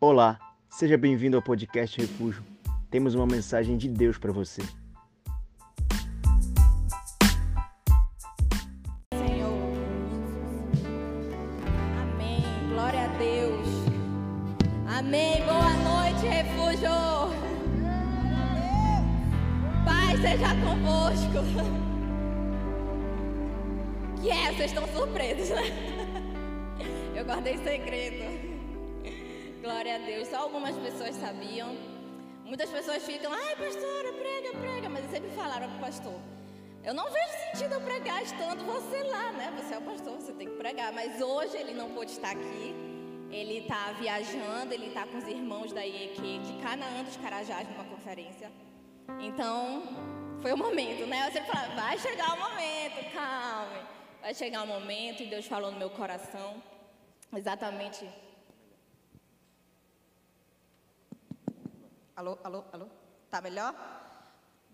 Olá, seja bem-vindo ao podcast Refúgio. Temos uma mensagem de Deus para você. Falaram pro pastor. Eu não vejo sentido eu pregar estando você lá, né? Você é o pastor, você tem que pregar. Mas hoje ele não pôde estar aqui. Ele está viajando, ele está com os irmãos da IEQ de Canaã dos Carajás numa conferência. Então, foi o momento, né? Sempre falava, vai chegar o momento, calme. Vai chegar o momento e Deus falou no meu coração exatamente Alô, alô, alô? Tá melhor?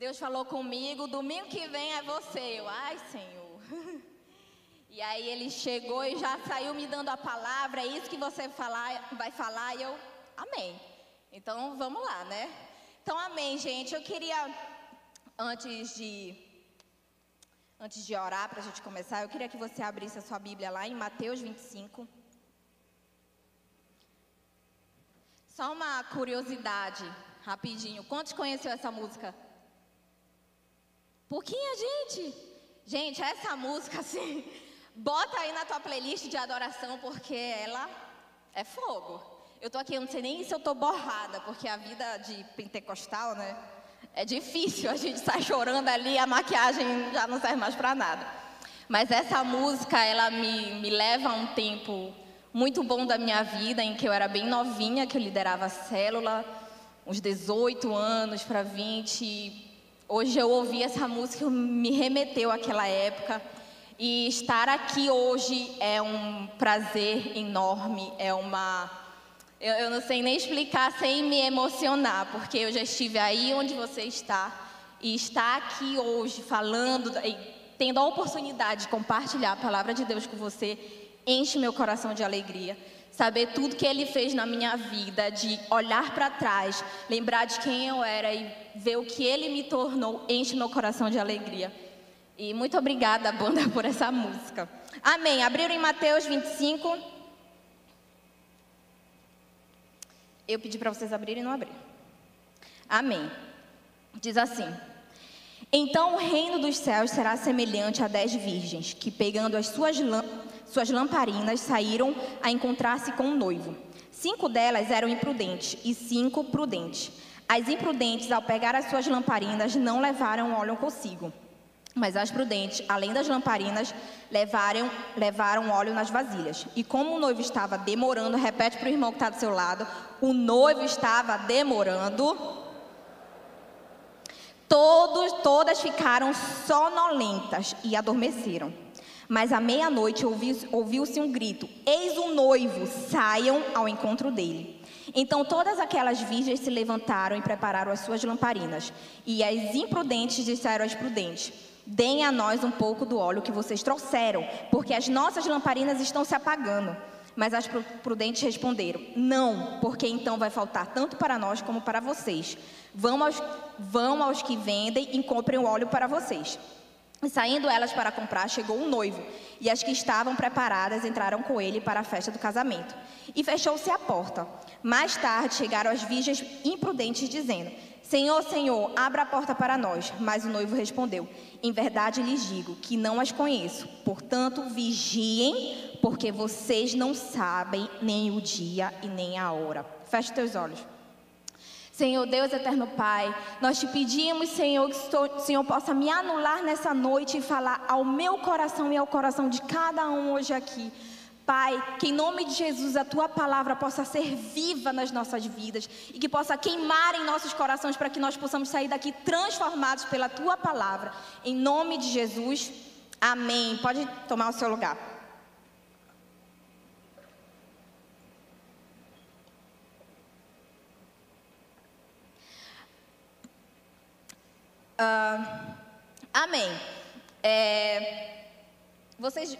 Deus falou comigo, domingo que vem é você. Eu, ai, Senhor. E aí ele chegou e já saiu me dando a palavra, é isso que você falar, vai falar, e eu, amém. Então vamos lá, né? Então, amém, gente. Eu queria, antes de, antes de orar, para a gente começar, eu queria que você abrisse a sua Bíblia lá em Mateus 25. Só uma curiosidade rapidinho. Quantos conheceu essa música? Pouquinha gente. Gente, essa música assim, bota aí na tua playlist de adoração porque ela é fogo. Eu tô aqui, eu não sei nem se eu tô borrada, porque a vida de pentecostal, né? É difícil, a gente sai chorando ali, a maquiagem já não serve mais para nada. Mas essa música, ela me, me leva a um tempo muito bom da minha vida, em que eu era bem novinha, que eu liderava a célula, uns 18 anos para 20. Hoje eu ouvi essa música, me remeteu àquela época. E estar aqui hoje é um prazer enorme, é uma. Eu, eu não sei nem explicar sem me emocionar, porque eu já estive aí onde você está. E estar aqui hoje falando, tendo a oportunidade de compartilhar a palavra de Deus com você, enche meu coração de alegria saber tudo que ele fez na minha vida, de olhar para trás, lembrar de quem eu era e ver o que ele me tornou, enche meu coração de alegria. E muito obrigada, banda, por essa música. Amém. Abriram em Mateus 25. Eu pedi para vocês abrirem e não abriram. Amém. Diz assim: Então o reino dos céus será semelhante a dez virgens que, pegando as suas suas lamparinas saíram a encontrar-se com o noivo. Cinco delas eram imprudentes e cinco prudentes. As imprudentes, ao pegar as suas lamparinas, não levaram óleo consigo. Mas as prudentes, além das lamparinas, levaram, levaram óleo nas vasilhas. E como o noivo estava demorando, repete para o irmão que está do seu lado: o noivo estava demorando. Todos, todas ficaram sonolentas e adormeceram. Mas à meia-noite ouviu-se um grito: Eis o noivo, saiam ao encontro dele. Então todas aquelas virgens se levantaram e prepararam as suas lamparinas. E as imprudentes disseram às prudentes: Deem a nós um pouco do óleo que vocês trouxeram, porque as nossas lamparinas estão se apagando. Mas as prudentes responderam: Não, porque então vai faltar tanto para nós como para vocês. Vão aos, vão aos que vendem e comprem o óleo para vocês. E saindo elas para comprar, chegou um noivo, e as que estavam preparadas entraram com ele para a festa do casamento. E fechou-se a porta. Mais tarde chegaram as virgens imprudentes, dizendo: Senhor, Senhor, abra a porta para nós. Mas o noivo respondeu: Em verdade lhes digo que não as conheço. Portanto, vigiem, porque vocês não sabem nem o dia e nem a hora. Feche teus olhos. Senhor Deus eterno Pai, nós te pedimos, Senhor, que o Senhor possa me anular nessa noite e falar ao meu coração e ao coração de cada um hoje aqui. Pai, que em nome de Jesus a tua palavra possa ser viva nas nossas vidas e que possa queimar em nossos corações para que nós possamos sair daqui transformados pela tua palavra. Em nome de Jesus, amém. Pode tomar o seu lugar. Uh, amém. É, vocês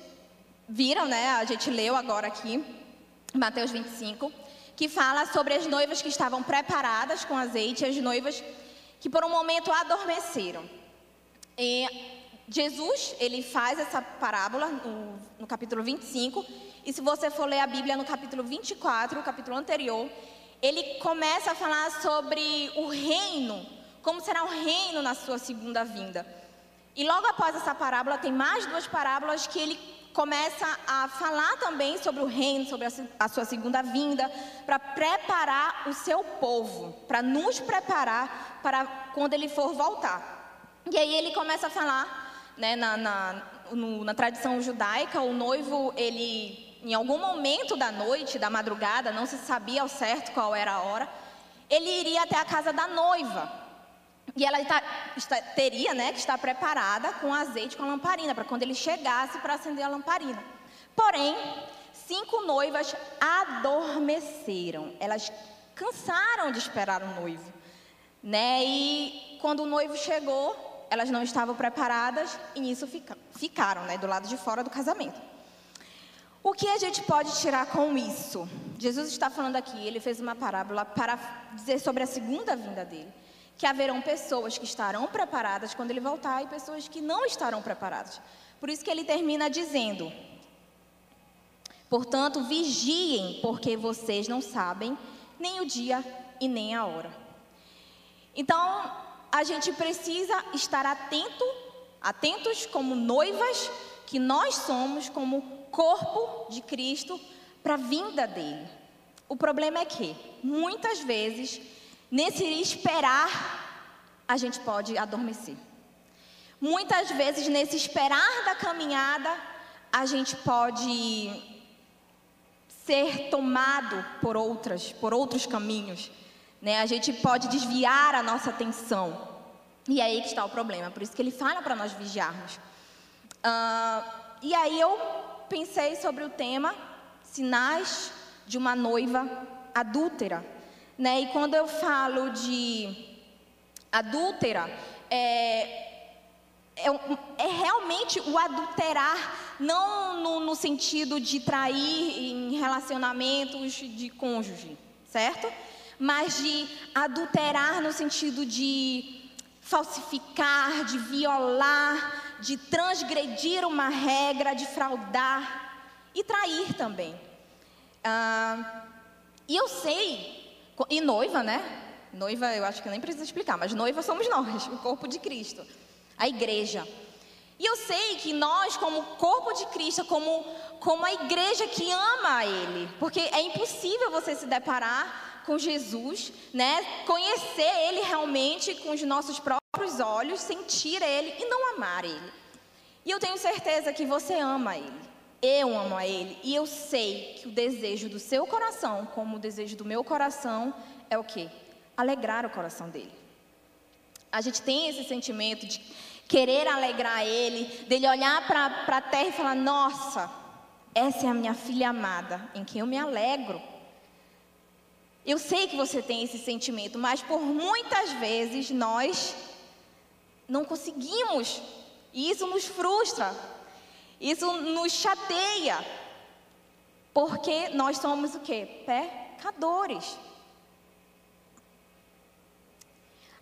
viram, né? A gente leu agora aqui, Mateus 25. que fala sobre as noivas que estavam preparadas com azeite as noivas que por um momento adormeceram. E Jesus, ele faz essa parábola no, no capítulo 25, e se você for ler a Bíblia no capítulo 24, o capítulo anterior, ele começa a falar sobre o reino, como será o reino na sua segunda vinda. E logo após essa parábola, tem mais duas parábolas que ele começa a falar também sobre o reino, sobre a, sua segunda vinda, para preparar o seu povo, para nos preparar para quando ele for voltar. E aí ele começa a falar, né, na, na, no, na tradição judaica, o noivo, ele, em algum momento da noite, da madrugada, não se sabia ao certo qual era a hora, ele iria até a casa da noiva. E ela está, está, teria né, que estar preparada com azeite, com lamparina, para quando ele chegasse para acender a lamparina. Porém, cinco noivas adormeceram. Elas cansaram de esperar o noivo. Né? E quando o noivo chegou, elas não estavam preparadas e nisso fica, ficaram né, do lado de fora do casamento. O que a gente pode tirar com isso? Jesus está falando aqui, ele fez uma parábola para dizer sobre a segunda vinda dele que haverão pessoas que estarão preparadas quando ele voltar e pessoas que não estarão preparadas. Por isso que ele termina dizendo: Portanto, vigiem, porque vocês não sabem nem o dia e nem a hora. Então, a gente precisa estar atento, atentos como noivas que nós somos como corpo de Cristo para a vinda dele. O problema é que muitas vezes Nesse esperar, a gente pode adormecer. Muitas vezes, nesse esperar da caminhada, a gente pode ser tomado por outras, por outros caminhos. Né? A gente pode desviar a nossa atenção. E aí que está o problema. Por isso que ele fala para nós vigiarmos. Uh, e aí eu pensei sobre o tema sinais de uma noiva adúltera. Né? E quando eu falo de adúltera, é, é, é, realmente o adulterar, não no, no, sentido de trair em relacionamentos de cônjuge, certo? Mas de adulterar no sentido de falsificar, de violar, de transgredir uma regra, de fraudar e trair também. Ah, e eu sei e noiva, né? Noiva, eu acho que nem precisa explicar, mas noiva somos nós, o corpo de Cristo, a igreja. E eu sei que nós, como corpo de Cristo, como, como a igreja que ama a Ele, porque é impossível você se deparar com Jesus, né? Conhecer Ele realmente com os nossos próprios olhos, sentir Ele e não amar Ele. E eu tenho certeza que você ama Ele. Eu amo a Ele e eu sei que o desejo do seu coração, como o desejo do meu coração, é o que? Alegrar o coração dele. A gente tem esse sentimento de querer alegrar Ele, dele olhar para a terra e falar: Nossa, essa é a minha filha amada, em quem eu me alegro. Eu sei que você tem esse sentimento, mas por muitas vezes nós não conseguimos, e isso nos frustra, isso nos chateia. Porque nós somos o quê? Pecadores.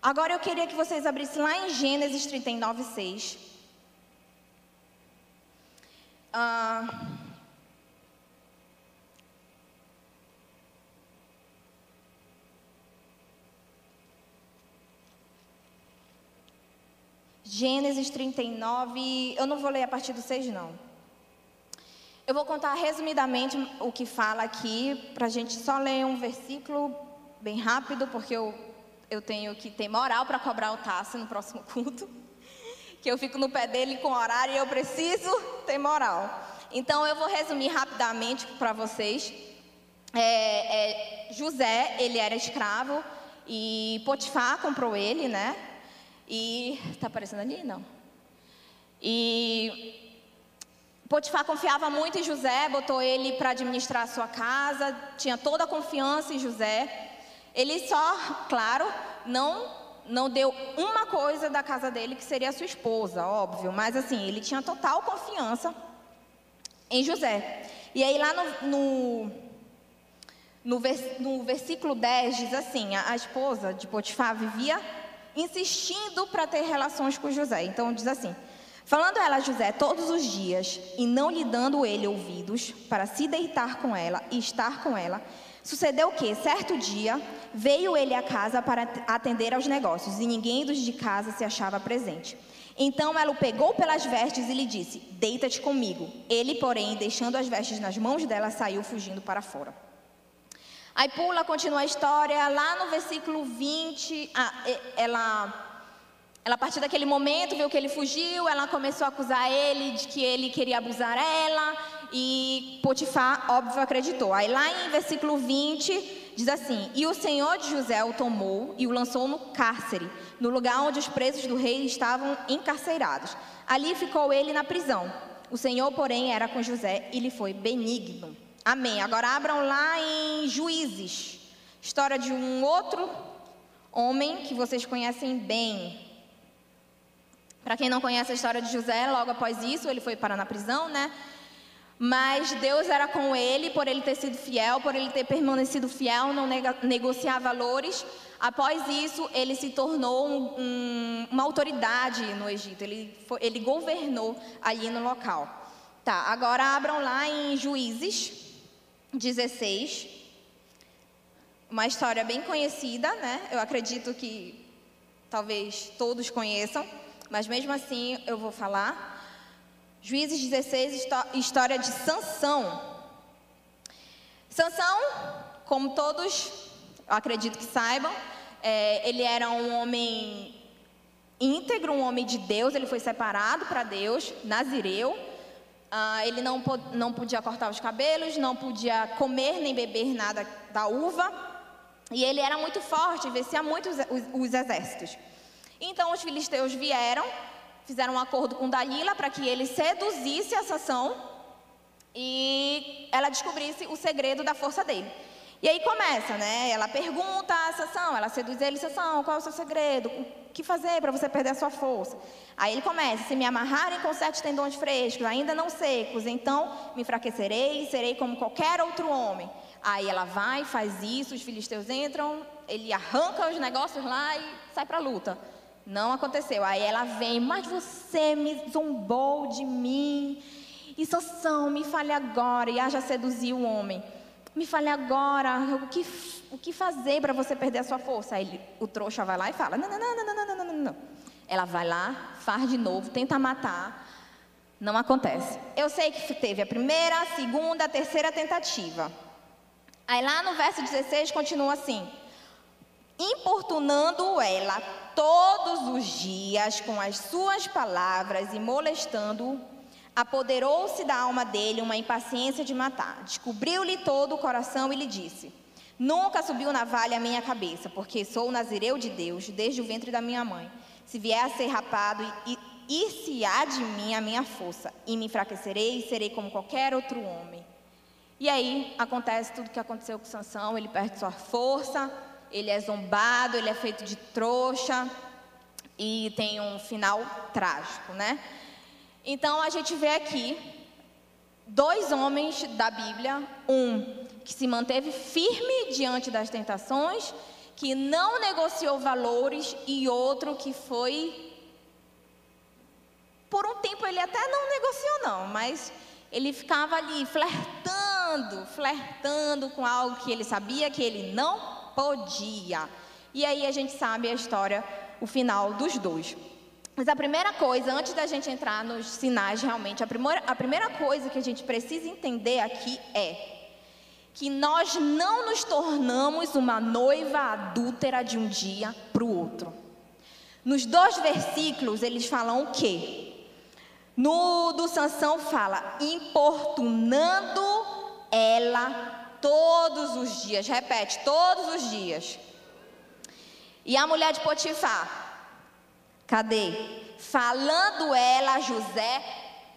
Agora eu queria que vocês abrissem lá em Gênesis 39, 6. Ah, Gênesis 39, eu não vou ler a partir do 6, não. Eu vou contar resumidamente o que fala aqui, para a gente só ler um versículo bem rápido, porque eu, eu tenho que ter moral para cobrar o Tássio no próximo culto. Que eu fico no pé dele com horário e eu preciso ter moral. Então eu vou resumir rapidamente para vocês. É, é, José, ele era escravo e Potifar comprou ele, né? E está aparecendo ali? Não. E Potifar confiava muito em José, botou ele para administrar a sua casa, tinha toda a confiança em José. Ele só, claro, não não deu uma coisa da casa dele que seria a sua esposa, óbvio, mas assim, ele tinha total confiança em José. E aí lá no, no, No, vers no versículo 10 diz assim: a, esposa de Potifar vivia insistindo para ter relações com José. Então diz assim: Falando ela a José todos os dias e não lhe dando ele ouvidos para se deitar com ela e estar com ela, sucedeu que, certo dia, veio ele à casa para atender aos negócios e ninguém dos de casa se achava presente. Então ela o pegou pelas vestes e lhe disse: Deita-te comigo. Ele, porém, deixando as vestes nas mãos dela, saiu fugindo para fora. Aí pula, continua a história, lá no versículo 20, ela ela, a partir daquele momento, viu que ele fugiu, ela começou a acusar ele de que ele queria abusar ela, e Potifar, óbvio, acreditou. Aí lá em versículo 20, diz assim: E o Senhor de José o tomou e o lançou no cárcere, no lugar onde os presos do rei estavam encarcerados. Ali ficou ele na prisão. O Senhor, porém, era com José e lhe foi benigno. Amém. Agora abram lá em Juízes, história de um outro homem que vocês conhecem bem. Para quem não conhece a história de José, logo após isso ele foi parar na prisão, né? Mas Deus era com ele por ele ter sido fiel, por ele ter permanecido fiel, não negociar valores. Após isso, ele se tornou um, um, uma autoridade no Egito. Ele, foi, ele governou ali no local. Tá, agora abram lá em Juízes 16. Uma história bem conhecida, né? Eu acredito que talvez todos conheçam mas mesmo assim eu vou falar. Juízes 16, história de Sansão. Sansão, como todos acredito que saibam, é, ele era um homem íntegro, um homem de Deus, ele foi separado para Deus, nazireu. Ah, ele não, não podia cortar os cabelos, não podia comer nem beber nada da uva. E ele era muito forte, vencia muito os, os, os exércitos. Então os filisteus vieram, fizeram um acordo com Dalila para que ele seduzisse a Sansão e ela descobrisse o segredo da força dele. E aí começa, né? Ela pergunta a Sansão, ela seduz ele, Sansão, qual é o seu segredo? O que fazer para você perder a sua força? Aí ele começa, se me amarrarem com sete tendões frescos, ainda não secos, então me enfraquecerei e serei como qualquer outro homem. Aí ela vai, faz isso, os filisteus entram, ele arranca os negócios lá e sai para a luta. Não aconteceu. Aí ela vem, mas você me zombou de mim. E Sansão, me fale agora. E já seduziu o homem. Me fale agora, o que, o que fazer para você perder a sua força? Aí ele, o trouxa vai lá e fala: não, não, não, não, não, não, não, não. Ela vai lá, faz de novo, tenta matar. Não acontece. Eu sei que teve a primeira, a segunda, a terceira tentativa. Aí lá no verso 16 continua assim: importunando ela todos os dias com as suas palavras e molestando-o, apoderou-se da alma dele uma impaciência de matar. Descobriu-lhe todo o coração e lhe disse: Nunca subiu navalha a minha cabeça, porque sou nazireu de Deus desde o ventre da minha mãe. Se vier a ser rapado, ir-se-á de mim a minha força, e me enfraquecerei e serei como qualquer outro homem. E aí acontece tudo o que aconteceu com Sansão, ele perde sua força, ele é zombado, ele é feito de trouxa e tem um final trágico, né? Então a gente vê aqui dois homens da Bíblia, um que se manteve firme diante das tentações, que não negociou valores e outro que foi por um tempo ele até não negociou não, mas ele ficava ali flertando, flertando com algo que ele sabia que ele não podia. E aí a gente sabe a história, o final dos dois. Mas a primeira coisa, antes da gente entrar nos sinais realmente, a primeira, a primeira coisa que a gente precisa entender aqui é que nós não nos tornamos uma noiva adúltera de um dia para o outro. Nos dois versículos eles falam o quê? No do Sansão fala importunando ela todos os dias, repete, todos os dias. E a mulher de Potifar, cadê? Falando ela a José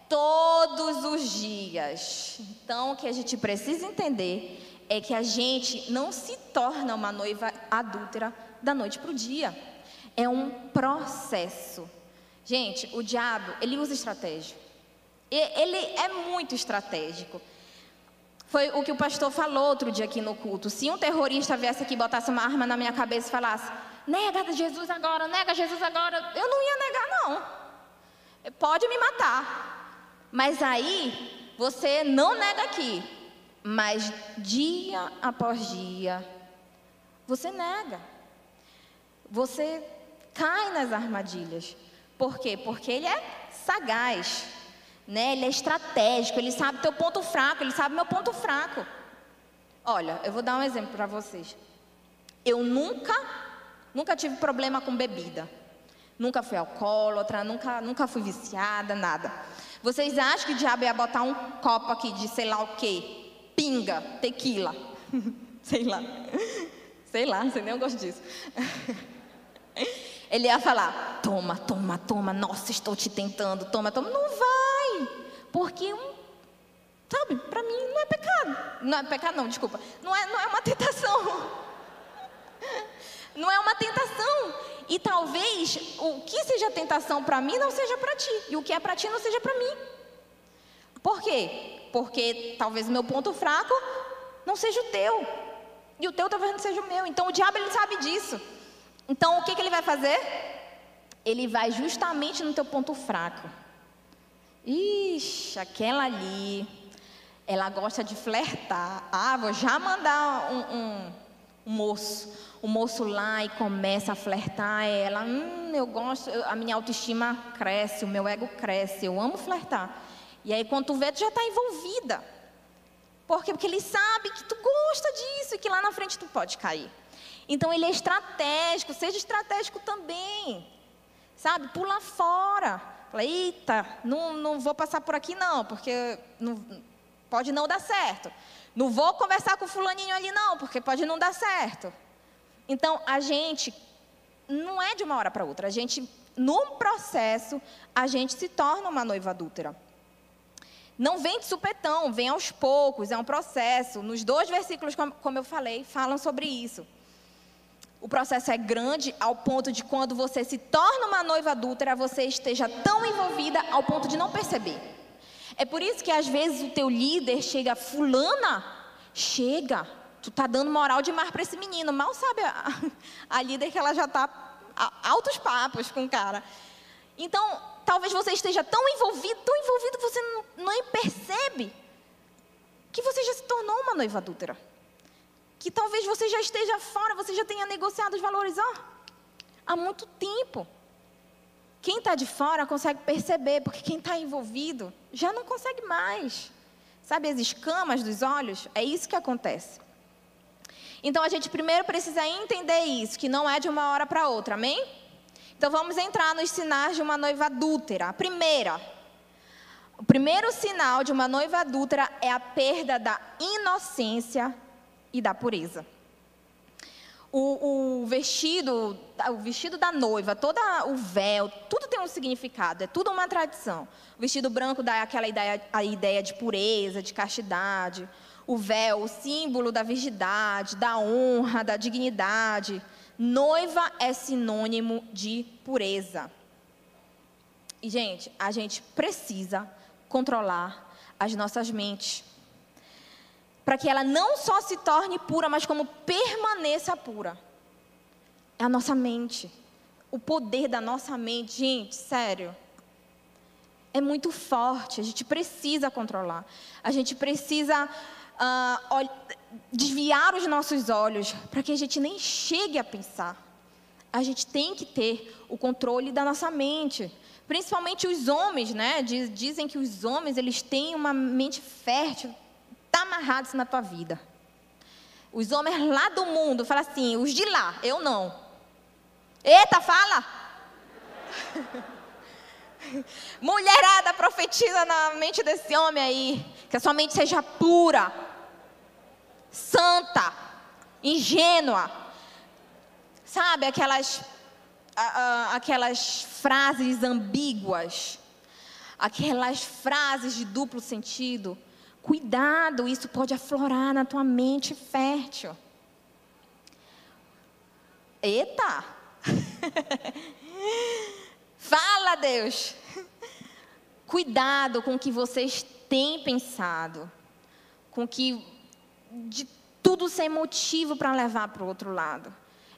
todos os dias. Então, o que a gente precisa entender é que a gente não se torna uma noiva adúltera da noite para o dia. É um processo. Gente, o diabo, ele usa estratégia. Ele é muito estratégico. Foi o que o pastor falou outro dia aqui no culto. Se um terrorista viesse aqui, botasse uma arma na minha cabeça e falasse: nega Jesus agora, nega Jesus agora, eu não ia negar, não. Pode me matar. Mas aí, você não nega aqui. Mas dia após dia, você nega. Você cai nas armadilhas. Por quê? Porque ele é sagaz, né? Ele é estratégico, ele sabe teu ponto fraco, ele sabe meu ponto fraco. Olha, eu vou dar um exemplo para vocês. Eu nunca, nunca tive problema com bebida. Nunca fui alcoólatra, nunca, nunca fui viciada, nada. Vocês acham que o diabo ia botar um copo aqui de sei lá o quê? pinga, tequila. sei lá. Sei lá, sei nem eu gosto disso. Ele ia falar: toma, toma, toma, nossa, estou te tentando, toma, toma. Não vai, porque um, sabe, para mim não é pecado. Não é pecado, não, desculpa. Não é, não é uma tentação. Não é uma tentação. E talvez o que seja tentação para mim não seja para ti. E o que é para ti não seja para mim. Por quê? porque talvez o meu ponto fraco não seja o teu. E o teu talvez não seja o meu. Então o diabo ele sabe disso. Então o que, que ele vai fazer? Ele vai justamente no teu ponto fraco. Ixi, aquela ali, ela gosta de flertar. Ah, vou já mandar um, um, um moço, o moço lá e começa a flertar. Ela, hum, eu gosto, a minha autoestima cresce, o meu ego cresce, eu amo flertar. E aí, quando tu vê, tu já está envolvida. Por quê? Porque ele sabe que tu gosta disso e que lá na frente tu pode cair. Então, ele é estratégico, seja estratégico também. Sabe? Pula fora. Fala, eita, não, não vou passar por aqui não, porque não, pode não dar certo. Não vou conversar com o fulaninho ali não, porque pode não dar certo. Então, a gente não é de uma hora para outra. A gente, num processo, a gente se torna uma noiva adúltera. Não vem de supetão, vem aos poucos, é um processo. Nos dois versículos, como eu falei, falam sobre isso. O processo é grande ao ponto de quando você se torna uma noiva adúltera, você esteja tão envolvida ao ponto de não perceber. É por isso que às vezes o teu líder chega, fulana, chega, tu tá dando moral de mar para esse menino. Mal sabe a, a líder que ela já tá altos papos com o cara. Então, talvez você esteja tão envolvido, tão envolvido, você não, nem percebe que você já se tornou uma noiva adúltera. Que talvez você já esteja fora, você já tenha negociado os valores ó, há muito tempo. Quem está de fora consegue perceber, porque quem está envolvido já não consegue mais. Sabe as escamas dos olhos? É isso que acontece. Então a gente primeiro precisa entender isso, que não é de uma hora para outra, amém? Então vamos entrar nos sinais de uma noiva adúltera. A primeira, o primeiro sinal de uma noiva adúltera é a perda da inocência e da pureza. O, o, vestido, o vestido da noiva, todo o véu, tudo tem um significado, é tudo uma tradição. O vestido branco dá aquela ideia, a ideia de pureza, de castidade. O véu, o símbolo da virgindade, da honra, da dignidade. Noiva é sinônimo de pureza. E, gente, a gente precisa controlar as nossas mentes. Para que ela não só se torne pura, mas como permaneça pura. É a nossa mente. O poder da nossa mente, gente, sério. É muito forte. A gente precisa controlar. A gente precisa uh, desviar os nossos olhos para que a gente nem chegue a pensar. A gente tem que ter o controle da nossa mente. Principalmente os homens, né? Dizem que os homens eles têm uma mente fértil. Está amarrado isso na tua vida. Os homens lá do mundo, fala assim, os de lá, eu não. Eita, fala! Mulherada profetiza na mente desse homem aí, que a sua mente seja pura, santa, ingênua. Sabe aquelas, aquelas frases ambíguas, aquelas frases de duplo sentido. Cuidado, isso pode aflorar na tua mente fértil. Eita! Fala, Deus! Cuidado com o que vocês têm pensado. com que de tudo sem motivo para levar para o outro lado.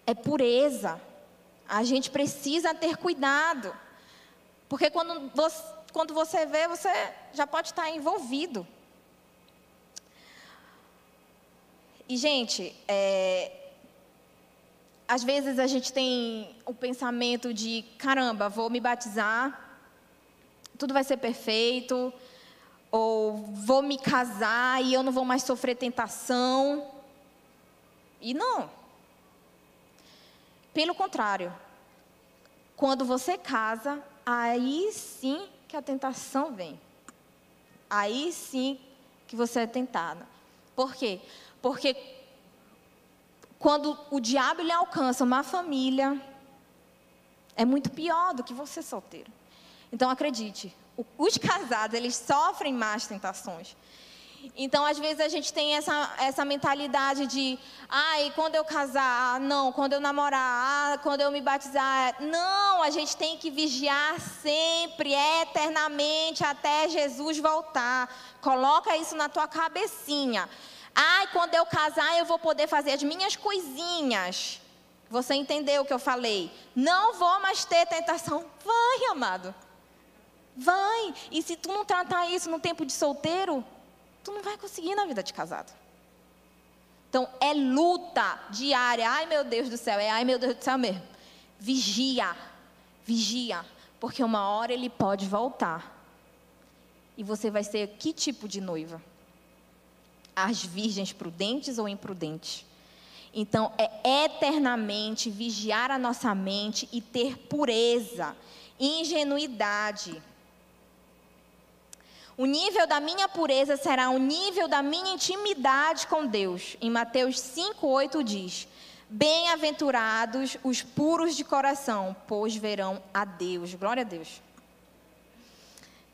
É pureza. A gente precisa ter cuidado. Porque quando você, quando você vê, você já pode estar envolvido. E, gente, é, às vezes a gente tem o pensamento de: caramba, vou me batizar, tudo vai ser perfeito, ou vou me casar e eu não vou mais sofrer tentação. E não. Pelo contrário, quando você casa, aí sim que a tentação vem. Aí sim que você é tentada. Por quê? Porque quando o diabo lhe alcança uma família, é muito pior do que você solteiro. Então acredite, os casados, eles sofrem mais tentações. Então, às vezes, a gente tem essa, essa mentalidade de, ai, quando eu casar, ah, não, quando eu namorar, ah, quando eu me batizar. Não, a gente tem que vigiar sempre, eternamente, até Jesus voltar. Coloca isso na tua cabecinha. Ai, quando eu casar, eu vou poder fazer as minhas coisinhas. Você entendeu o que eu falei? Não vou mais ter tentação. Vai, amado. Vai. E se tu não tratar isso no tempo de solteiro, tu não vai conseguir na vida de casado. Então, é luta diária. Ai, meu Deus do céu. É ai, meu Deus do céu mesmo. Vigia. Vigia. Porque uma hora ele pode voltar. E você vai ser que tipo de noiva? As virgens prudentes ou imprudentes. Então, é eternamente vigiar a nossa mente e ter pureza, ingenuidade. O nível da minha pureza será o nível da minha intimidade com Deus. Em Mateus 5,8 diz: Bem-aventurados os puros de coração, pois verão a Deus. Glória a Deus.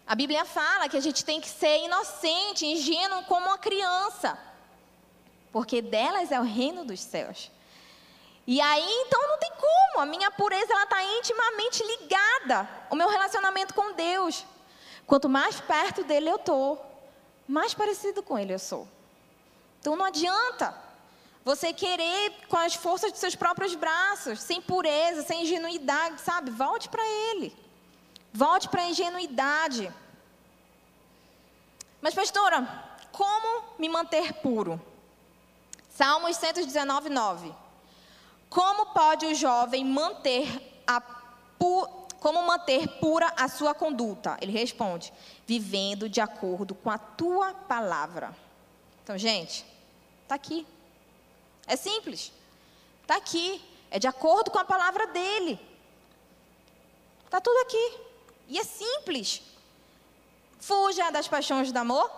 A Bíblia fala que a gente tem que ser inocente, ingênuo como uma criança, porque delas é o reino dos céus. E aí, então, não tem como. A minha pureza ela está intimamente ligada ao meu relacionamento com Deus. Quanto mais perto dele eu estou, mais parecido com ele eu sou. Então, não adianta você querer com as forças dos seus próprios braços, sem pureza, sem ingenuidade, sabe? Volte para ele. Volte para a ingenuidade. Mas, pastora, como me manter puro? Salmos 119, 9. Como pode o jovem manter a pu como manter pura a sua conduta? Ele responde: vivendo de acordo com a tua palavra. Então, gente, está aqui. É simples. Está aqui. É de acordo com a palavra dele. Está tudo aqui. E é simples. Fuja das paixões do amor.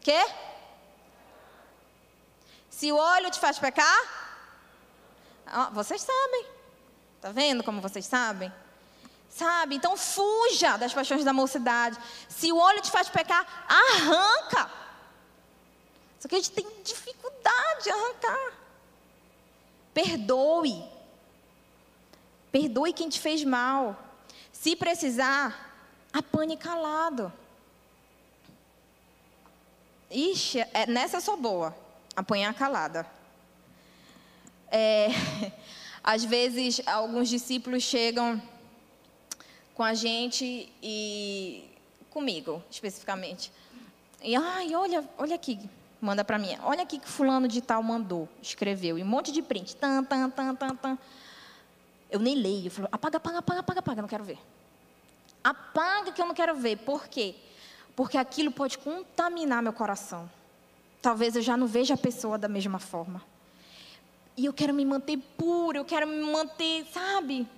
Quê? Se o olho te faz pecar, vocês sabem. Tá vendo como vocês sabem? Sabe? Então fuja das paixões da mocidade. Se o olho te faz pecar, arranca. Só que a gente tem dificuldade de arrancar. Perdoe. Perdoe quem te fez mal. Se precisar, apanhe calado. Ixi, é, nessa sou boa, apanhar calada. É, às vezes, alguns discípulos chegam com a gente e comigo, especificamente. E, ai, olha, olha aqui, manda para mim. Olha aqui que fulano de tal mandou, escreveu, e um monte de print. Tan, tan, tan, tan, tan. Eu nem leio. Eu falo, apaga, apaga, apaga, apaga, apaga, não quero ver. Apaga que eu não quero ver. Por quê? Porque aquilo pode contaminar meu coração. Talvez eu já não veja a pessoa da mesma forma. E eu quero me manter pura, eu quero me manter, sabe,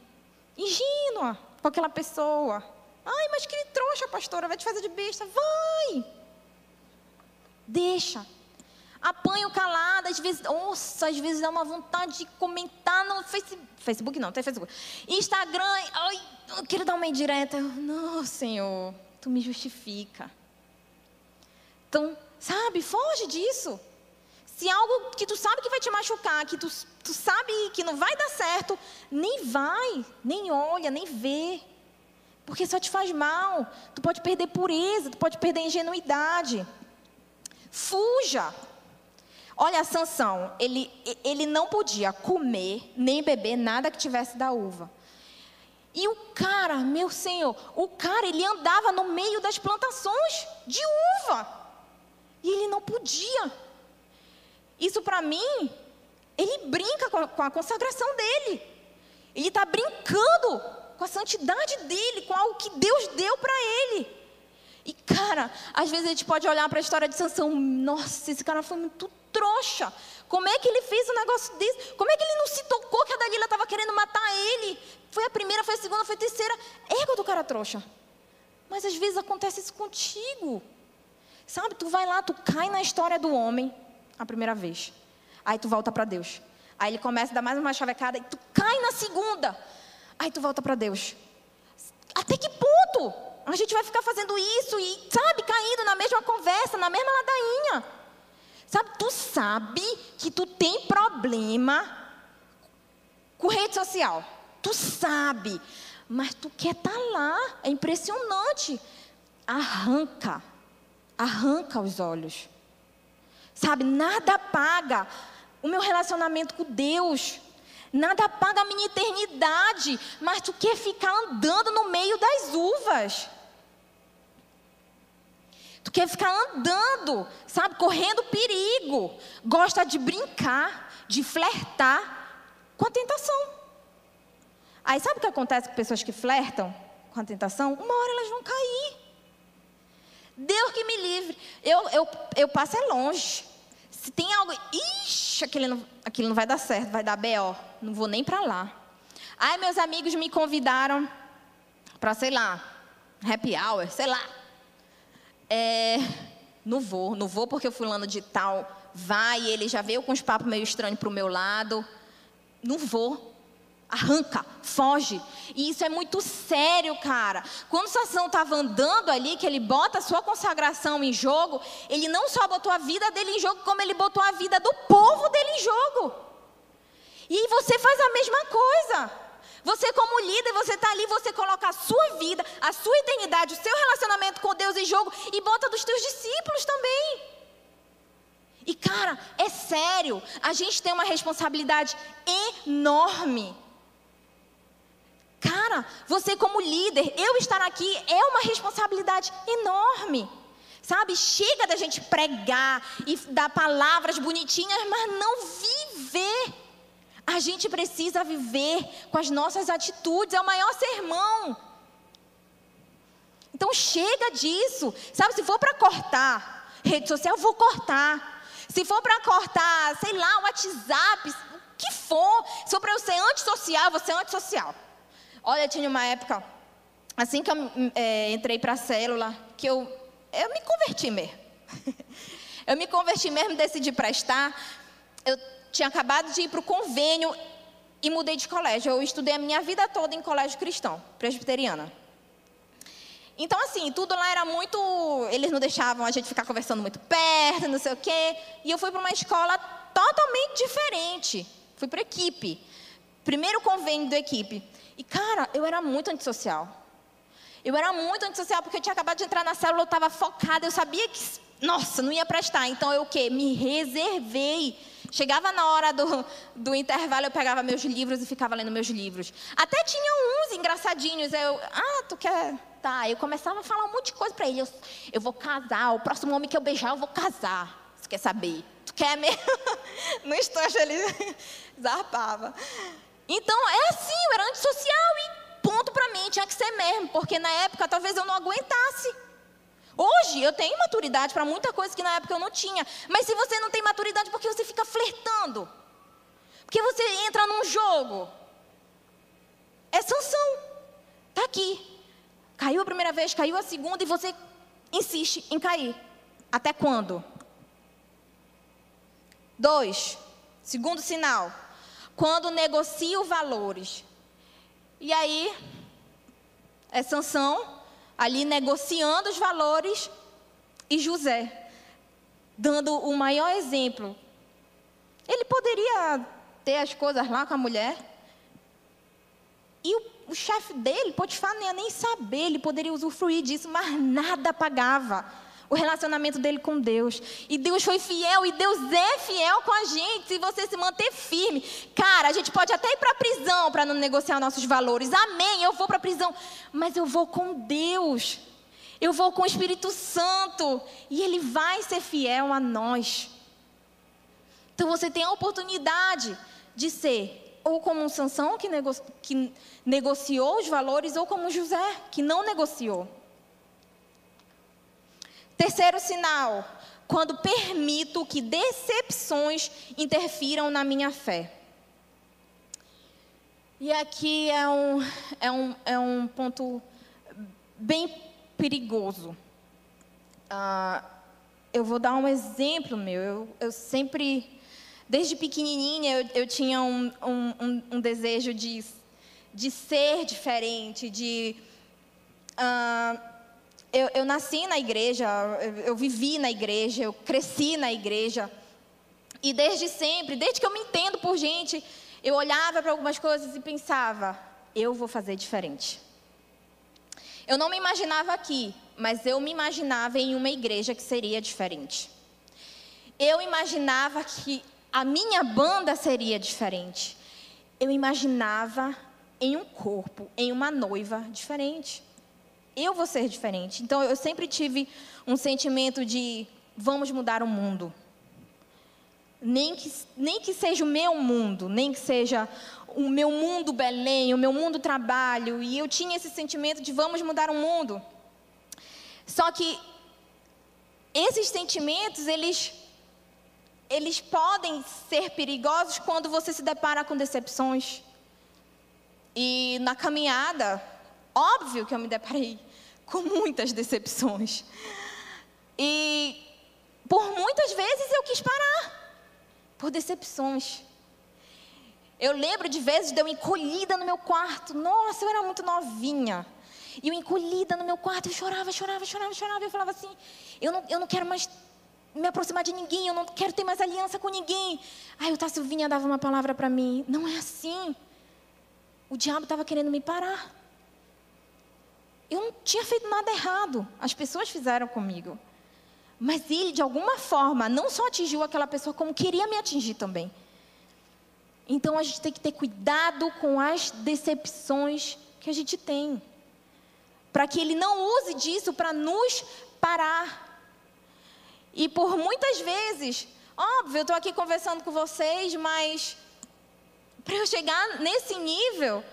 ingênua com aquela pessoa. Ai, mas que trouxa, pastora, vai te fazer de besta. Vai! Deixa. Apanho calada, às vezes, nossa, às vezes dá uma vontade de comentar no Facebook. Facebook não, tem Facebook. Instagram, ai, eu quero dar uma indireta. Não, Senhor, tu me justifica. Então, sabe, foge disso. Se algo que tu sabe que vai te machucar, que tu, tu sabe que não vai dar certo, nem vai, nem olha, nem vê. Porque só te faz mal. Tu pode perder pureza, tu pode perder ingenuidade. Fuja. Olha, Sansão, ele, ele não podia comer nem beber nada que tivesse da uva. E o cara, meu senhor, o cara, ele andava no meio das plantações de uva. E ele não podia. Isso para mim, ele brinca com a, com a consagração dele. Ele está brincando com a santidade dele, com algo que Deus deu para ele. E cara, às vezes a gente pode olhar para a história de Sansão, nossa, esse cara foi muito trouxa. Como é que ele fez um negócio desse? Como é que ele não se tocou que a Dalila estava querendo matar ele? Foi a primeira, foi a segunda, foi a terceira. Ego do cara trouxa. Mas às vezes acontece isso contigo. Sabe, tu vai lá, tu cai na história do homem a primeira vez. Aí tu volta para Deus. Aí ele começa a dar mais uma chavecada e tu cai na segunda. Aí tu volta para Deus. Até que ponto? A gente vai ficar fazendo isso e, sabe, caindo na mesma conversa, na mesma ladainha. Sabe, tu sabe que tu tem problema com rede social. Tu sabe. Mas tu quer estar tá lá. É impressionante. Arranca. Arranca os olhos. Sabe, nada paga o meu relacionamento com Deus. Nada paga a minha eternidade. Mas tu quer ficar andando no meio das uvas. Tu quer ficar andando, sabe, correndo perigo. Gosta de brincar, de flertar com a tentação. Aí sabe o que acontece com pessoas que flertam com a tentação? Uma hora elas vão cair. Deus que me livre. Eu, eu, eu passo é longe. Se tem algo, ixi, aquilo não, aquilo não vai dar certo, vai dar B.O. Não vou nem para lá. Aí meus amigos me convidaram para, sei lá, happy hour, sei lá, é, não vou, não vou porque o fulano de tal vai, ele já veio com uns papos meio estranhos para o meu lado. Não vou. Arranca, foge. E isso é muito sério, cara. Quando Sansão estava andando ali, que ele bota a sua consagração em jogo, ele não só botou a vida dele em jogo, como ele botou a vida do povo dele em jogo. E você faz a mesma coisa. Você, como líder, você está ali, você coloca a sua vida, a sua eternidade, o seu relacionamento com Deus em jogo e bota dos teus discípulos também. E cara, é sério, a gente tem uma responsabilidade enorme. Cara, você como líder, eu estar aqui é uma responsabilidade enorme. Sabe, chega da gente pregar e dar palavras bonitinhas, mas não viver. A gente precisa viver com as nossas atitudes, é o maior sermão. Então chega disso. Sabe, se for para cortar rede social, eu vou cortar. Se for para cortar, sei lá, o WhatsApp, o que for. Se for para eu ser antissocial, eu vou ser antissocial. Olha, tinha uma época, assim que eu é, entrei para a célula, que eu, eu me converti mesmo. eu me converti mesmo, decidi prestar. Eu tinha acabado de ir para o convênio e mudei de colégio. Eu estudei a minha vida toda em colégio cristão, presbiteriana. Então, assim, tudo lá era muito. Eles não deixavam a gente ficar conversando muito perto, não sei o quê. E eu fui para uma escola totalmente diferente. Fui para equipe. Primeiro convênio da equipe. E, cara, eu era muito antissocial. Eu era muito antissocial porque eu tinha acabado de entrar na célula, eu estava focada, eu sabia que, nossa, não ia prestar. Então, eu o quê? Me reservei Chegava na hora do, do intervalo, eu pegava meus livros e ficava lendo meus livros. Até tinha uns engraçadinhos. Eu, ah, tu quer. Tá. Eu começava a falar um monte de coisa para ele. Eu, eu vou casar. O próximo homem que eu beijar, eu vou casar. Você quer saber? Tu quer mesmo? no instante ele zarpava. Então, é assim, eu era antissocial e ponto para mim, tinha que ser mesmo. Porque na época talvez eu não aguentasse. Hoje eu tenho maturidade para muita coisa que na época eu não tinha. Mas se você não tem maturidade, por que você fica flertando? Porque você entra num jogo. É sanção. Está aqui. Caiu a primeira vez, caiu a segunda e você insiste em cair. Até quando? Dois. Segundo sinal. Quando negocio valores. E aí, é sanção ali negociando os valores, e José, dando o maior exemplo. Ele poderia ter as coisas lá com a mulher, e o, o chefe dele, Potifar, nem saber, ele poderia usufruir disso, mas nada pagava o relacionamento dele com Deus. E Deus foi fiel e Deus é fiel com a gente. Se você se manter firme, cara, a gente pode até ir para a prisão para não negociar nossos valores. Amém, eu vou para a prisão, mas eu vou com Deus. Eu vou com o Espírito Santo e ele vai ser fiel a nós. Então você tem a oportunidade de ser ou como um Sansão que, nego que negociou os valores ou como José que não negociou. Terceiro sinal, quando permito que decepções interfiram na minha fé. E aqui é um, é um, é um ponto bem perigoso. Ah, eu vou dar um exemplo meu. Eu, eu sempre, desde pequenininha, eu, eu tinha um, um, um, desejo de, de ser diferente, de. Ah, eu, eu nasci na igreja, eu, eu vivi na igreja, eu cresci na igreja. E desde sempre, desde que eu me entendo por gente, eu olhava para algumas coisas e pensava: eu vou fazer diferente. Eu não me imaginava aqui, mas eu me imaginava em uma igreja que seria diferente. Eu imaginava que a minha banda seria diferente. Eu imaginava em um corpo, em uma noiva diferente eu vou ser diferente. Então eu sempre tive um sentimento de vamos mudar o mundo. Nem que, nem que seja o meu mundo, nem que seja o meu mundo Belém, o meu mundo trabalho. E eu tinha esse sentimento de vamos mudar o mundo. Só que esses sentimentos, eles, eles podem ser perigosos quando você se depara com decepções. E na caminhada, óbvio que eu me deparei com muitas decepções. E por muitas vezes eu quis parar, por decepções. Eu lembro de vezes de eu encolhida no meu quarto. Nossa, eu era muito novinha. E eu encolhida no meu quarto, eu chorava, chorava, chorava, chorava. Eu falava assim: eu não, eu não quero mais me aproximar de ninguém, eu não quero ter mais aliança com ninguém. Aí o Tássio vinha dava uma palavra para mim: não é assim. O diabo estava querendo me parar. Eu não tinha feito nada errado. As pessoas fizeram comigo. Mas ele, de alguma forma, não só atingiu aquela pessoa, como queria me atingir também. Então a gente tem que ter cuidado com as decepções que a gente tem. Para que ele não use disso para nos parar. E por muitas vezes, óbvio, eu estou aqui conversando com vocês, mas para eu chegar nesse nível,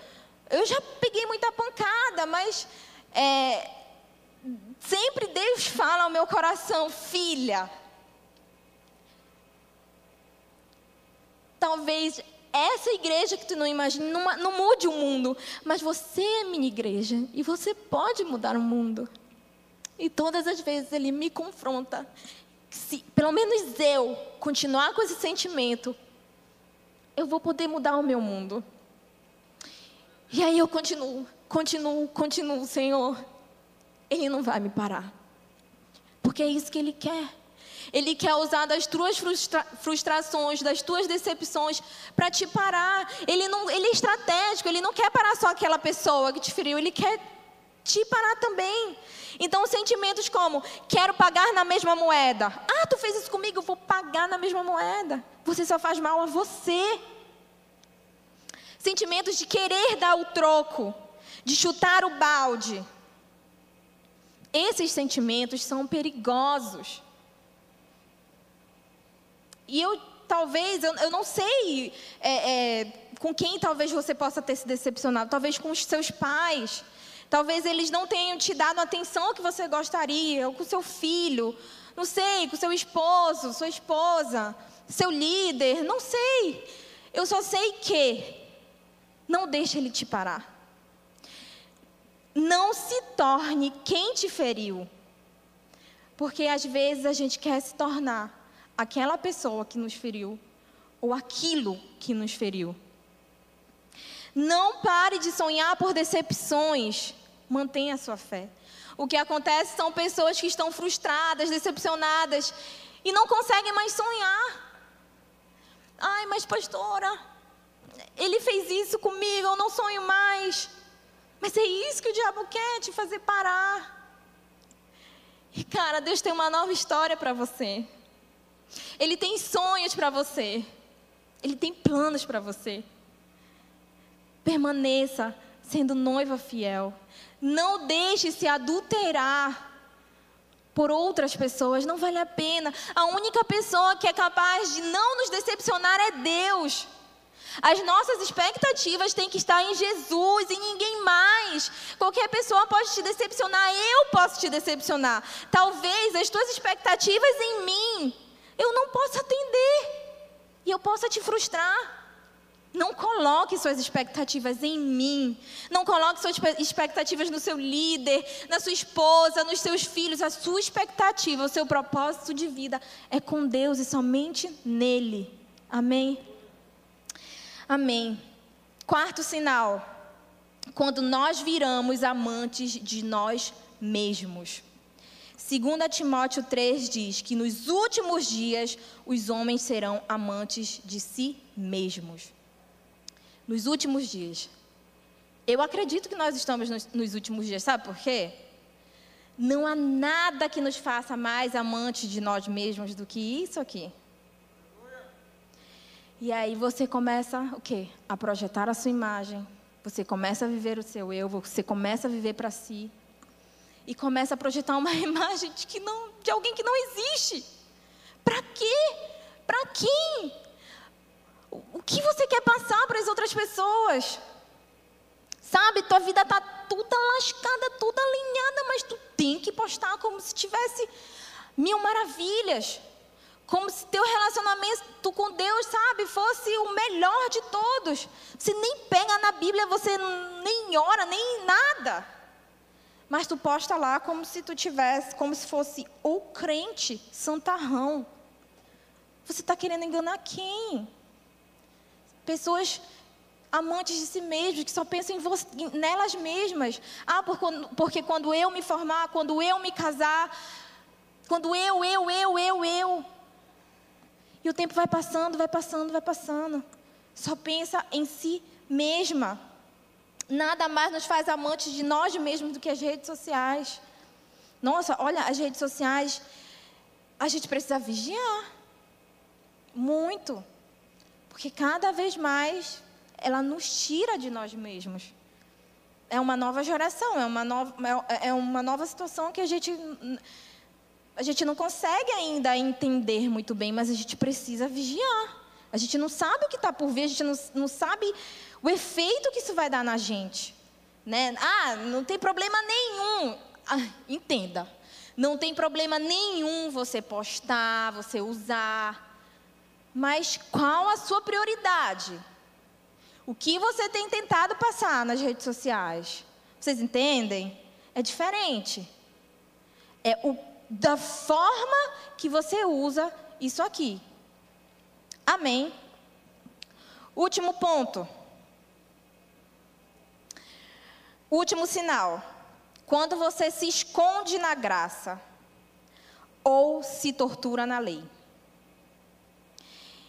eu já peguei muita pancada, mas é, sempre Deus fala ao meu coração, filha. Talvez essa igreja que tu não imagina não, não mude o mundo, mas você é minha igreja e você pode mudar o mundo. E todas as vezes ele me confronta. Se pelo menos eu continuar com esse sentimento, eu vou poder mudar o meu mundo. E aí eu continuo continuo, continuo, Senhor. Ele não vai me parar. Porque é isso que Ele quer. Ele quer usar das tuas frustra frustrações, das tuas decepções, para te parar. Ele, não, ele é estratégico, ele não quer parar só aquela pessoa que te feriu, ele quer te parar também. Então, sentimentos como: quero pagar na mesma moeda. Ah, tu fez isso comigo, eu vou pagar na mesma moeda. Você só faz mal a você. Sentimentos de querer dar o troco de chutar o balde. Esses sentimentos são perigosos. E eu talvez, eu, eu não sei é, é, com quem talvez você possa ter se decepcionado, talvez com os seus pais. Talvez eles não tenham te dado a atenção que você gostaria, ou com seu filho, não sei, com seu esposo, sua esposa, seu líder, não sei. Eu só sei que não deixe ele te parar não se torne quem te feriu. Porque às vezes a gente quer se tornar aquela pessoa que nos feriu ou aquilo que nos feriu. Não pare de sonhar por decepções. Mantenha a sua fé. O que acontece são pessoas que estão frustradas, decepcionadas e não conseguem mais sonhar. Ai, mas pastora, ele fez isso comigo, eu não sonho mais. Mas é isso que o diabo quer, te fazer parar. E cara, Deus tem uma nova história para você. Ele tem sonhos para você. Ele tem planos para você. Permaneça sendo noiva fiel. Não deixe se adulterar por outras pessoas, não vale a pena. A única pessoa que é capaz de não nos decepcionar é Deus. As nossas expectativas têm que estar em Jesus, em ninguém mais. Qualquer pessoa pode te decepcionar, eu posso te decepcionar. Talvez as tuas expectativas em mim eu não possa atender e eu possa te frustrar. Não coloque suas expectativas em mim. Não coloque suas expectativas no seu líder, na sua esposa, nos seus filhos. A sua expectativa, o seu propósito de vida é com Deus e somente nele. Amém? Amém. Quarto sinal. Quando nós viramos amantes de nós mesmos. 2 Timóteo 3 diz que nos últimos dias os homens serão amantes de si mesmos. Nos últimos dias. Eu acredito que nós estamos nos, nos últimos dias, sabe por quê? Não há nada que nos faça mais amantes de nós mesmos do que isso aqui. E aí você começa o quê? A projetar a sua imagem. Você começa a viver o seu eu, você começa a viver para si. E começa a projetar uma imagem de, que não, de alguém que não existe. Para quê? Para quem? O que você quer passar para as outras pessoas? Sabe, tua vida está toda lascada, toda alinhada, mas tu tem que postar como se tivesse mil maravilhas. Como se teu relacionamento com Deus, sabe, fosse o melhor de todos. Você nem pega na Bíblia, você nem ora, nem nada. Mas tu posta lá como se tu tivesse, como se fosse o crente santarrão. Você está querendo enganar quem? Pessoas amantes de si mesmas, que só pensam você, nelas mesmas. Ah, porque quando eu me formar, quando eu me casar, quando eu, eu, eu, eu, eu. E o tempo vai passando, vai passando, vai passando. Só pensa em si mesma. Nada mais nos faz amantes de nós mesmos do que as redes sociais. Nossa, olha, as redes sociais, a gente precisa vigiar. Muito. Porque cada vez mais ela nos tira de nós mesmos. É uma nova geração, é uma nova, é, é uma nova situação que a gente a gente não consegue ainda entender muito bem, mas a gente precisa vigiar. A gente não sabe o que está por vir, a gente não, não sabe o efeito que isso vai dar na gente. Né? Ah, não tem problema nenhum. Ah, entenda. Não tem problema nenhum você postar, você usar. Mas qual a sua prioridade? O que você tem tentado passar nas redes sociais? Vocês entendem? É diferente. É o da forma que você usa isso aqui. Amém. Último ponto. Último sinal. Quando você se esconde na graça ou se tortura na lei.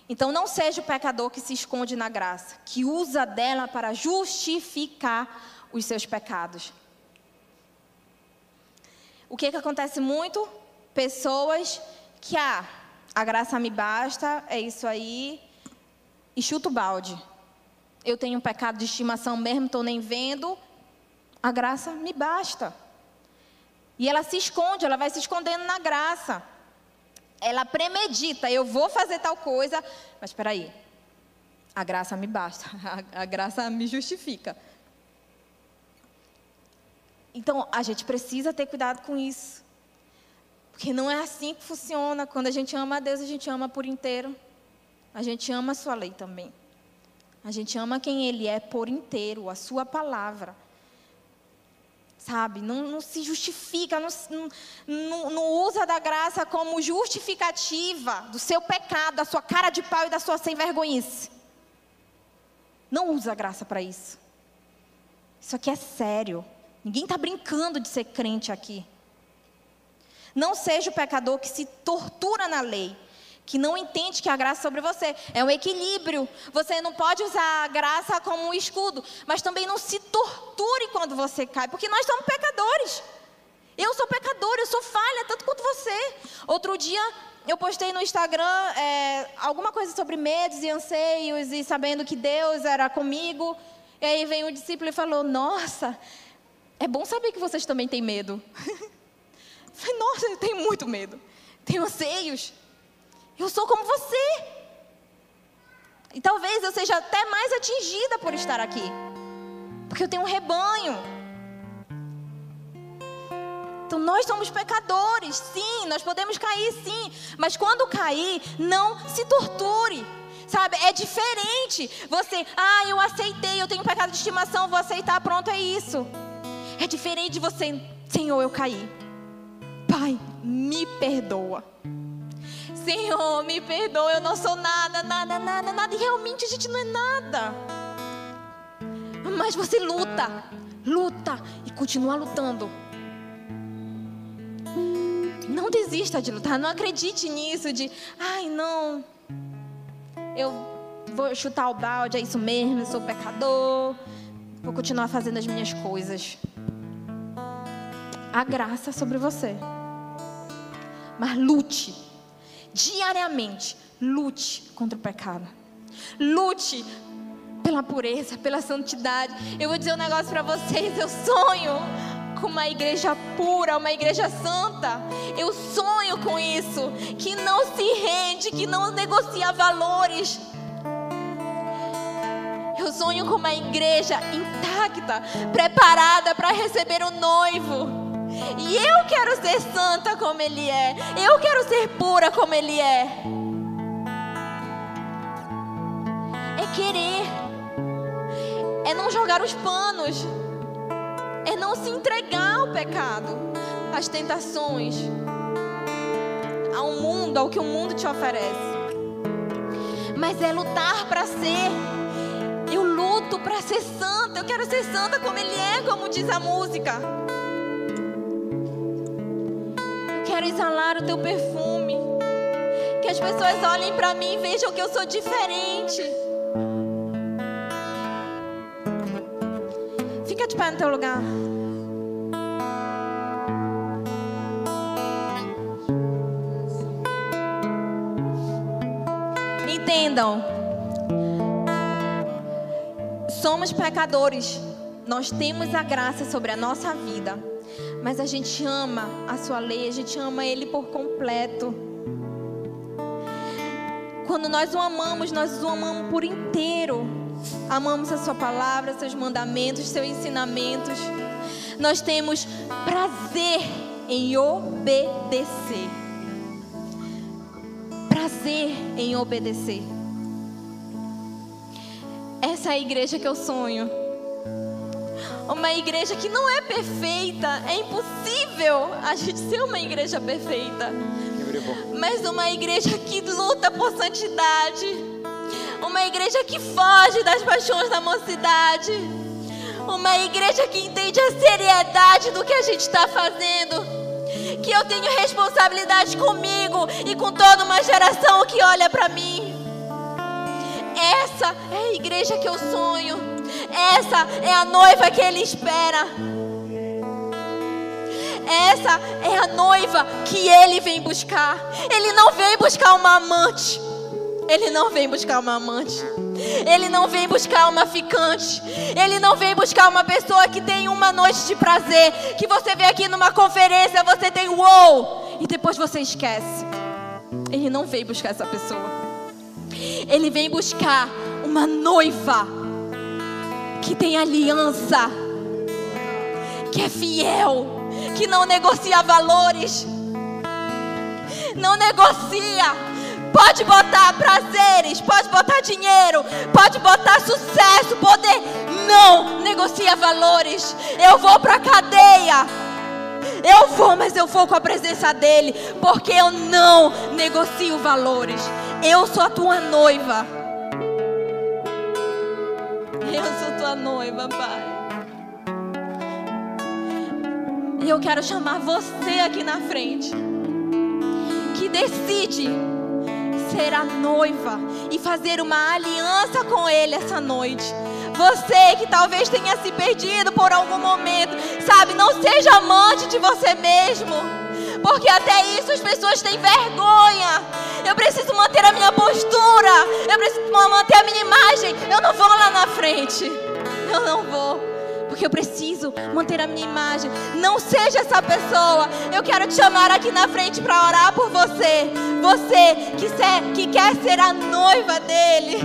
Então não seja o pecador que se esconde na graça, que usa dela para justificar os seus pecados. O que, que acontece muito? Pessoas que, ah, a graça me basta, é isso aí, e chuta o balde. Eu tenho um pecado de estimação mesmo, estou nem vendo, a graça me basta. E ela se esconde, ela vai se escondendo na graça. Ela premedita, eu vou fazer tal coisa, mas espera aí. A graça me basta, a, a graça me justifica. Então, a gente precisa ter cuidado com isso. Porque não é assim que funciona. Quando a gente ama a Deus, a gente ama por inteiro. A gente ama a sua lei também. A gente ama quem Ele é por inteiro, a sua palavra. Sabe? Não, não se justifica, não, não, não usa da graça como justificativa do seu pecado, da sua cara de pau e da sua sem vergonhice. Não usa a graça para isso. Isso aqui é sério. Ninguém está brincando de ser crente aqui. Não seja o pecador que se tortura na lei, que não entende que a graça é sobre você é um equilíbrio. Você não pode usar a graça como um escudo, mas também não se torture quando você cai, porque nós somos pecadores. Eu sou pecadora, eu sou falha, tanto quanto você. Outro dia, eu postei no Instagram é, alguma coisa sobre medos e anseios e sabendo que Deus era comigo. E aí vem um discípulo e falou: Nossa, é bom saber que vocês também têm medo. falei, Nossa, eu tenho muito medo. Tenho anseios. Eu sou como você. E talvez eu seja até mais atingida por estar aqui. Porque eu tenho um rebanho. Então nós somos pecadores, sim, nós podemos cair, sim. Mas quando cair, não se torture. Sabe, é diferente. Você, ah, eu aceitei, eu tenho pecado de estimação, vou aceitar, pronto, é isso. É diferente de você, Senhor, eu caí. Pai, me perdoa. Senhor, me perdoa, eu não sou nada, nada, nada, nada. E realmente a gente não é nada. Mas você luta, luta e continua lutando. Não desista de lutar, não acredite nisso de, ai não, eu vou chutar o balde, é isso mesmo, eu sou pecador, vou continuar fazendo as minhas coisas. A graça sobre você. Mas lute, diariamente, lute contra o pecado. Lute pela pureza, pela santidade. Eu vou dizer um negócio para vocês, eu sonho com uma igreja pura, uma igreja santa. Eu sonho com isso, que não se rende, que não negocia valores. Eu sonho com uma igreja intacta, preparada para receber o noivo. E eu quero ser santa como ele é. Eu quero ser pura como ele é. É querer. É não jogar os panos é não se entregar ao pecado, às tentações, ao mundo, ao que o mundo te oferece. Mas é lutar para ser. Eu luto para ser santa. Eu quero ser santa como Ele é, como diz a música. Exalar o teu perfume. Que as pessoas olhem para mim e vejam que eu sou diferente. Fica de pé no teu lugar. Entendam. Somos pecadores. Nós temos a graça sobre a nossa vida. Mas a gente ama a sua lei, a gente ama ele por completo. Quando nós o amamos, nós o amamos por inteiro amamos a Sua palavra, seus mandamentos, seus ensinamentos. Nós temos prazer em obedecer. Prazer em obedecer. Essa é a igreja que eu sonho. Uma igreja que não é perfeita. É impossível a gente ser uma igreja perfeita. Mas uma igreja que luta por santidade uma igreja que foge das paixões da mocidade. Uma igreja que entende a seriedade do que a gente está fazendo. Que eu tenho responsabilidade comigo e com toda uma geração que olha para mim. Essa é a igreja que eu sonho. Essa é a noiva que ele espera. Essa é a noiva que ele vem buscar. Ele não vem buscar uma amante. Ele não vem buscar uma amante. Ele não vem buscar uma ficante. Ele não vem buscar uma pessoa que tem uma noite de prazer. Que você vê aqui numa conferência, você tem uou! E depois você esquece. Ele não vem buscar essa pessoa. Ele vem buscar uma noiva que tem aliança, que é fiel, que não negocia valores, não negocia Pode botar prazeres, pode botar dinheiro, pode botar sucesso, poder. Não negocia valores. Eu vou para a cadeia. Eu vou, mas eu vou com a presença dele, porque eu não negocio valores. Eu sou a tua noiva. Eu sou tua noiva, Pai. E eu quero chamar você aqui na frente, que decide ser a noiva e fazer uma aliança com Ele essa noite. Você que talvez tenha se perdido por algum momento, sabe, não seja amante de você mesmo. Porque até isso as pessoas têm vergonha. Eu preciso manter a minha postura. Eu preciso manter a minha imagem. Eu não vou lá na frente. Eu não vou porque eu preciso manter a minha imagem. Não seja essa pessoa. Eu quero te chamar aqui na frente para orar por você. Você que, ser, que quer ser a noiva dele,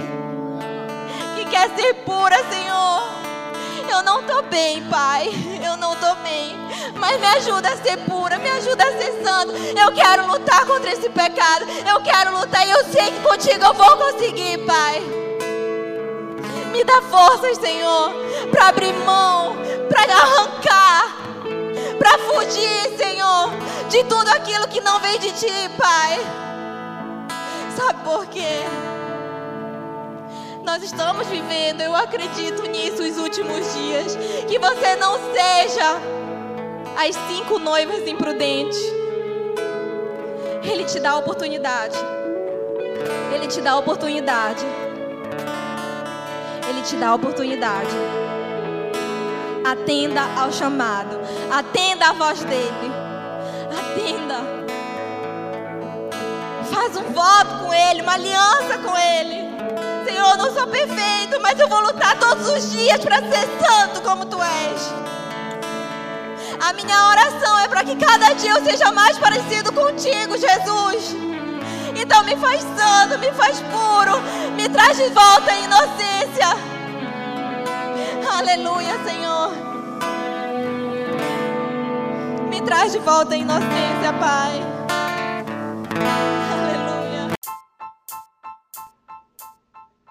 que quer ser pura, Senhor. Eu não estou bem, Pai. Eu não estou bem. Mas me ajuda a ser pura, me ajuda a ser santo. Eu quero lutar contra esse pecado. Eu quero lutar e eu sei que contigo eu vou conseguir, Pai. Me dá forças, Senhor, para abrir mão, para arrancar, para fugir, Senhor, de tudo aquilo que não vem de Ti, Pai. Sabe por quê? Nós estamos vivendo, eu acredito nisso, os últimos dias. Que você não seja as cinco noivas imprudentes. Ele te dá a oportunidade. Ele te dá a oportunidade. Ele te dá a oportunidade. Atenda ao chamado. Atenda à voz dele. Atenda. Faz um voto com ele, uma aliança com ele. Senhor, não sou perfeito, mas eu vou lutar todos os dias para ser santo como tu és. A minha oração é para que cada dia eu seja mais parecido contigo, Jesus. Então me faz santo, me faz puro, me traz de volta a inocência. Aleluia, Senhor. Me traz de volta a inocência, Pai.